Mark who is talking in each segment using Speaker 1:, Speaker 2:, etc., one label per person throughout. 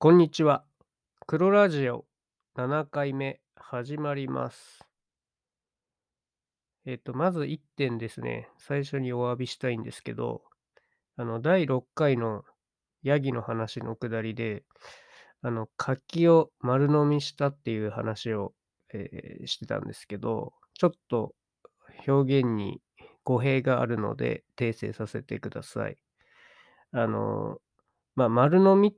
Speaker 1: こんにちは。黒ラジオ7回目始まります。えっと、まず1点ですね、最初にお詫びしたいんですけど、あの、第6回のヤギの話のくだりで、あの、柿を丸飲みしたっていう話を、えーしてたんですけど、ちょっと表現に語弊があるので訂正させてください。あの、まあ、丸飲みっ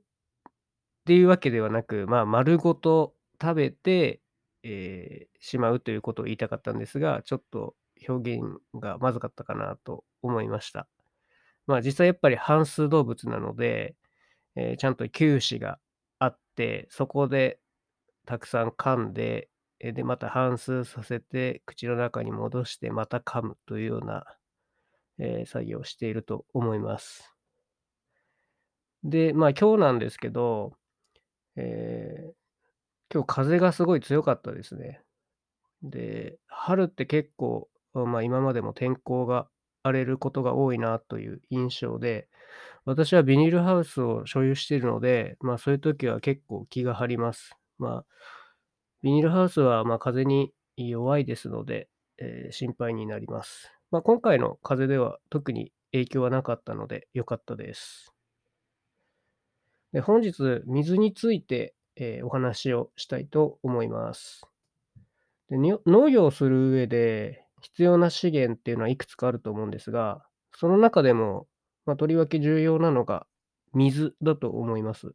Speaker 1: っていうわけではなく、まあ、丸ごと食べて、えーしまうということを言いたかったんですが、ちょっと表現がまずかったかなと思いました。まあ、実際やっぱり半数動物なので、えーちゃんと臼歯があって、そこでたくさん噛んで、えーで、また反数させて、口の中に戻してまた噛むというような、えー作業をしていると思います。で、まあ、今日なんですけど、えー今日風がすごい強かったですね。で、春って結構、まあ、今までも天候が荒れることが多いなという印象で、私はビニールハウスを所有しているので、まあ、そういう時は結構気が張ります。まあ、ビニールハウスはまあ風に弱いですので、えー心配になります。まあ、今回の風では特に影響はなかったので良かったです。で本日、水について、えーお話をしたいと思います。で農業をする上で必要な資源っていうのはいくつかあると思うんですが、その中でも、まあ、とりわけ重要なのが水だと思います。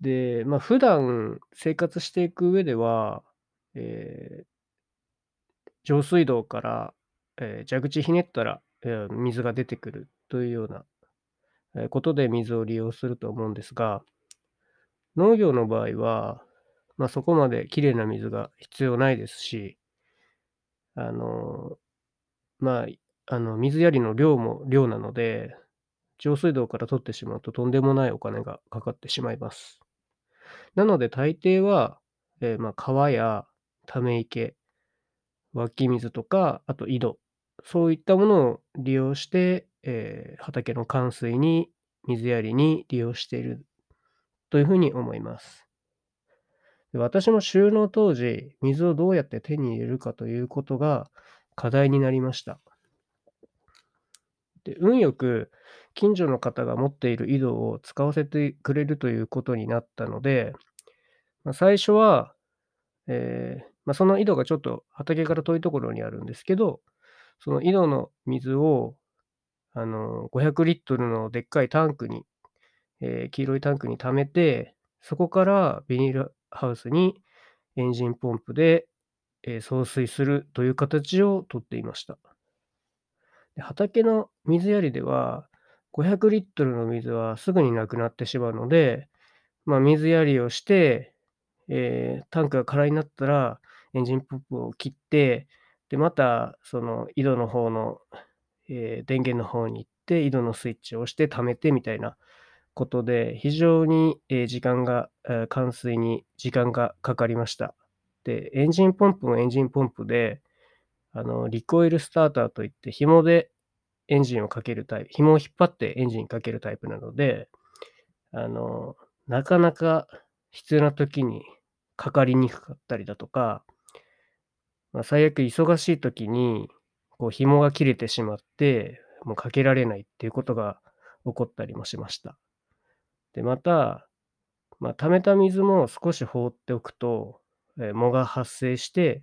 Speaker 1: で、まあ、普段生活していく上では、えー上水道から、えー蛇口ひねったら、えー水が出てくるというような、ことで水を利用すると思うんですが、農業の場合は、まあ、そこまできれいな水が必要ないですし、あの、まあ、あの、水やりの量も量なので、上水道から取ってしまうととんでもないお金がかかってしまいます。なので大抵は、えーまあ、川やため池、湧き水とか、あと井戸、そういったものを利用して、えー畑の冠水に、水やりに利用しているというふうに思います。私も収納当時、水をどうやって手に入れるかということが課題になりました。で運よく近所の方が持っている井戸を使わせてくれるということになったので、まあ、最初は、えーまあ、その井戸がちょっと畑から遠いところにあるんですけど、その井戸の水をあの500リットルのでっかいタンクに、えー黄色いタンクに溜めて、そこからビニールハウスにエンジンポンプで、えー送水するという形をとっていました。で畑の水やりでは、500リットルの水はすぐになくなってしまうので、まあ、水やりをして、えータンクが空になったら、エンジンポンプを切って、で、また、その井戸の方の、えー電源の方に行って、井戸のスイッチを押して溜めてみたいなことで、非常に、え時間が、え冠水に時間がかかりました。で、エンジンポンプもエンジンポンプで、あの、リコイルスターターといって、紐でエンジンをかけるタイプ、紐を引っ張ってエンジンかけるタイプなので、あの、なかなか必要な時にかかりにくかったりだとか、まあ、最悪忙しい時に、こう紐が切れてしまって、もうかけられないっていうことが起こったりもしました。で、また、まあ、溜めた水も少し放っておくと、えー藻が発生して、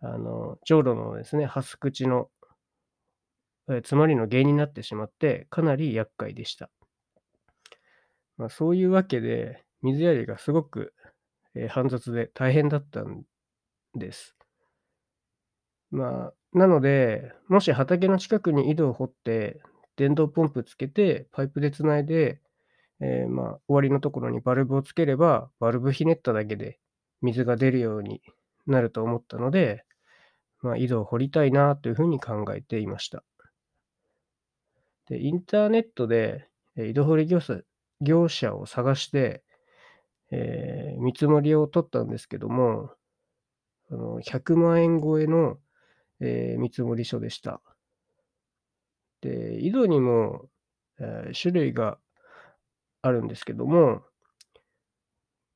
Speaker 1: あの、じょうろのですね、ハス口の、えー詰まりの原因になってしまって、かなり厄介でした。まあ、そういうわけで、水やりがすごく、えー煩雑で大変だったんです。まあ、なので、もし畑の近くに井戸を掘って、電動ポンプつけて、パイプでつないで、えーまあ、終わりのところにバルブをつければ、バルブひねっただけで水が出るようになると思ったので、まあ、井戸を掘りたいなというふうに考えていました。で、インターネットで、井戸掘り業者業者を探して、えー見積もりを取ったんですけども、あの100万円超えの、えー見積も書でした。で、井戸にも、えー種類があるんですけども、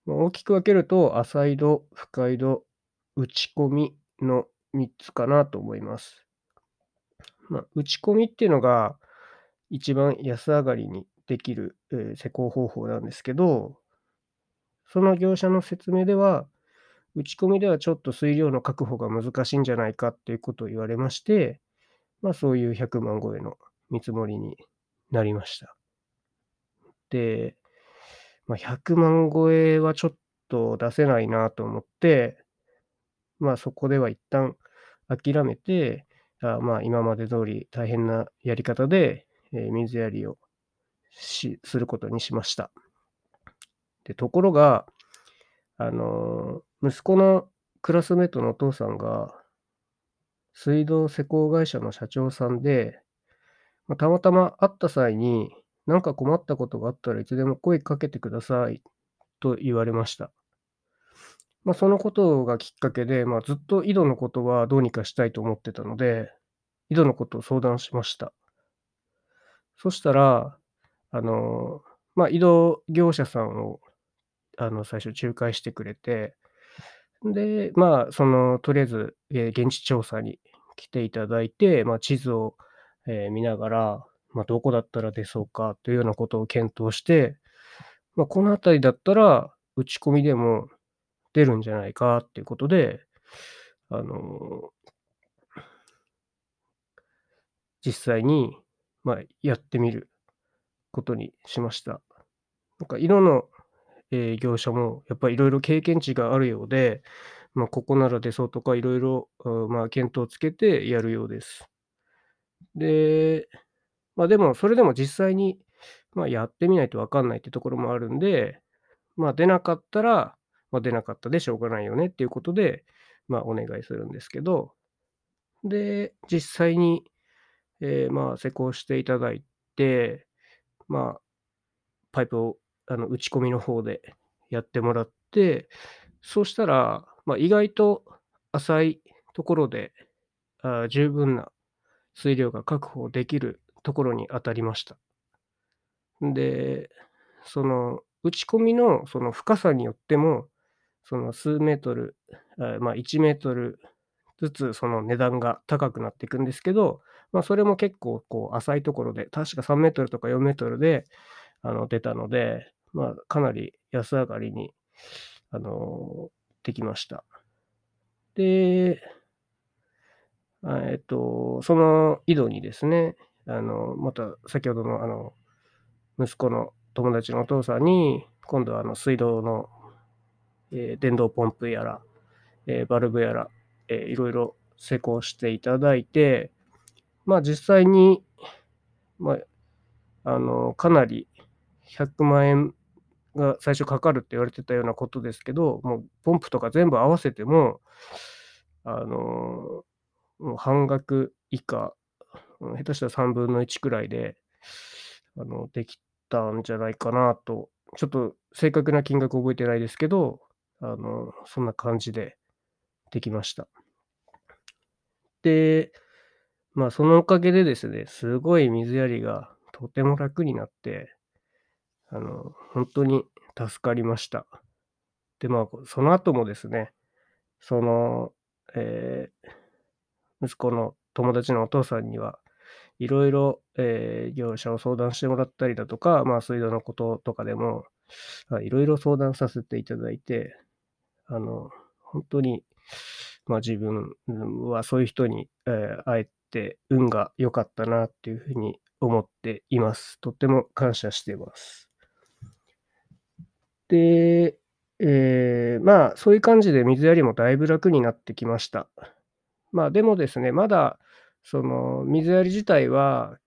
Speaker 1: ま、大きく分けると、浅井戸、深井戸、打ち込みの3つかなと思います。ま、打ち込みっていうのが、一番安上がりにできる、え、施工方法なんですけど、その業者の説明では、打ち込みではちょっと水量の確保が難しいんじゃないかっていうことを言われまして、まあ、そういう100万超えの見積もりになりました。で、ま、100万超えはちょっと出せないなと思って、まあ、そこでは一旦諦めて、あ、まあ、今まで通り大変なやり方で、え、水やりをしすることにしました。で、ところが、あの、息子のクラスメイトのお父さんが水道施工会社の社長さんで、ま、たまたま会った際に、「なんか困ったことがあったらいつでも声かけてください」と言われました。ま、そのことがきっかけで、ま、ずっと井戸のことはどうにかしたいと思ってたので、井戸のことを相談しました。そしたら、あの、ま、井戸業者さんを、あの、最初仲介してくれて、で、まあ、その、とりあえず、え、現地調査に来ていただいて、ま、地図を、え、見ながら、ま、どこだったら出そうかというようなことを検討して、ま、この辺りだったら、打ち込みでも出るんじゃないかっていうことで、あの実際に、ま、やってみることにしました。なんか井戸の、え、業者もやっぱり色々経験値があるようで、ま、ここなら出そうとか色々、う、ま、見当をつけてやるようです。で、まあ、でもそれでも実際に、ま、やってみないと分かんないってところもあるんで、まあ、出なかったら、ま、出なかったでしょうがないよねっていうことで、まあ、お願いするんですけど、で、実際に、え、まあ、施工していただいて、まあ、パイプを、あの、打ち込みの方でやってもらって、そうしたら、ま、意外と浅いところで、あ、十分な水量が確保できるところに当たりました。で、その、打ち込みのその深さによっても、その数メートル、あ、ま、1メートルずつその値段が高くなっていくんですけど、まあ、それも結構こう浅いところで、確か3メートルとか4メートルで、あの、出たので、まあ、かなり安上がりに、あの、できました。で、えっと、その井戸にですね、あの、また先ほどの、あの、息子の友達のお父さんに、今度はあの水道の、え、電動ポンプやら、え、バルブやら、え、色々施工していただいて、まあ、実際に、ま、あの、かなり100万円が最初かかるって言われてたようなことですけど、もうポンプとか全部合わせても、あの、もう半額以下、下手したら3分の1くらいで、あの、できたんじゃないかなと、ちょっと正確な金額覚えてないですけど、あの、そんな感じでできました。で、まあ、そのおかげでですね、すごい水やりがとても楽になって、あの、ほんとに助かりました。で、まあ、その後もですね、その、ええ、息子の友達のお父さんには、色々、え、業者を相談してもらったりだとか、まあ、水道のこととかでも、ま、色々相談させていただいて、あの、ほんとに、まあ、自分はそういう人に、え、会えて運が良かったなっていう風に思っています。とっても感謝しています。で、ええ、まあ、そういう感じで水やりもだいぶ楽になってきました。まあ、でもですね、まだその水やり自体は、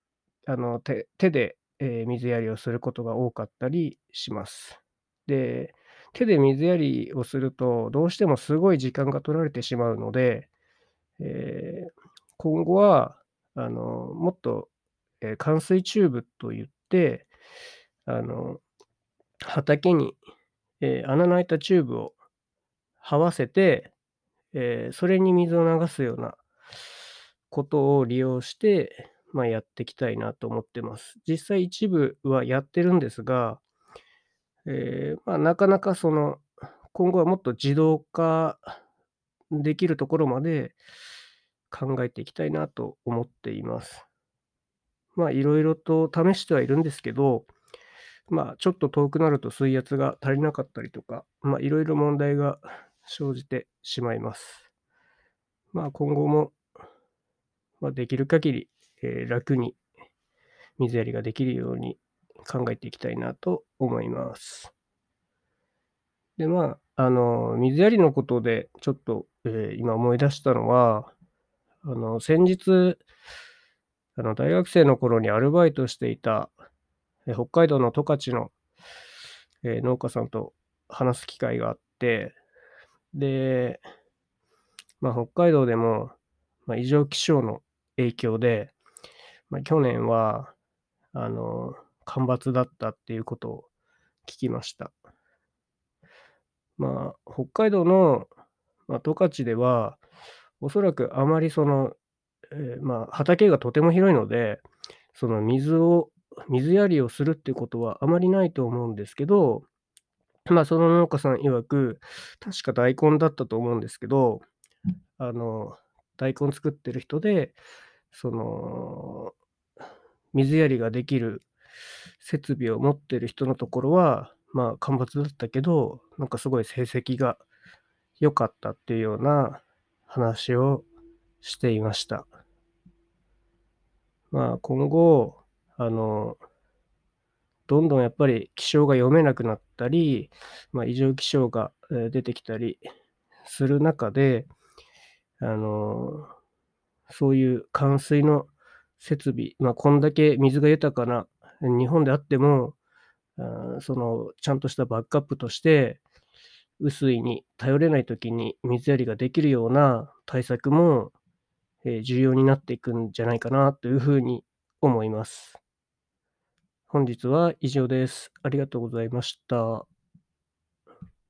Speaker 1: あの、手手で、え、水やりをすることが多かったりします。で、手で水やりをすると、どうしてもすごい時間が取られてしまうので、ええ、今後は、あの、もっと、え、灌水チューブと言って、あの、畑に、え、穴の開いたチューブを這わせて、え、それに水を流すようなことを利用して、ま、やっていきたいなと思ってます。実際一部はやってるんですが、ええ、ま、なかなかその、今後はもっと自動化できるところまで考えていきたいなと思っています。ま、色々と試してはいるんですけど、まあ、ちょっと遠くなると水圧が足りなかったりとか、ま、色々問題が生じてしまいます。まあ、今後もま、できる限り、ええ、楽に水やりができるように考えていきたいなと思います。で、まあ、あの、水やりのことでちょっと、ええ、今思い出したのは、あの、先日あの、大学生の頃にアルバイトしていた、え、北海道の十勝の、ええ、農家さんと話す機会があって、で、まあ、北海道でも、まあ、異常気象の影響で、まあ、去年は、あの、干ばつだったっていうことを聞きました。まあ、北海道の、ま、十勝では、おそらくあまりその、ええ、まあ、畑がとても広いので、その水を水やりをするっていうことはあまりないと思うんですけど、ま、その農家さん曰く、確か大根だったと思うんですけど、あの、大根作ってる人で、その、水やりができる設備を持ってる人のところは、まあ、干ばつだったけど、なんかすごい成績が良かったっていうような話をしていました。まあ、今後、あのどんどんやっぱり気象が読めなくなったり、ま、異常気象が、出てきたりする中で、あの、そういう冠水の設備、ま、こんだけ水が豊かな日本であっても、その、ちゃんとしたバックアップとして、雨水に頼れない時に水やりができるような対策も、重要になっていくんじゃないかなという風に思います。本日は以上です。ありがとうございました。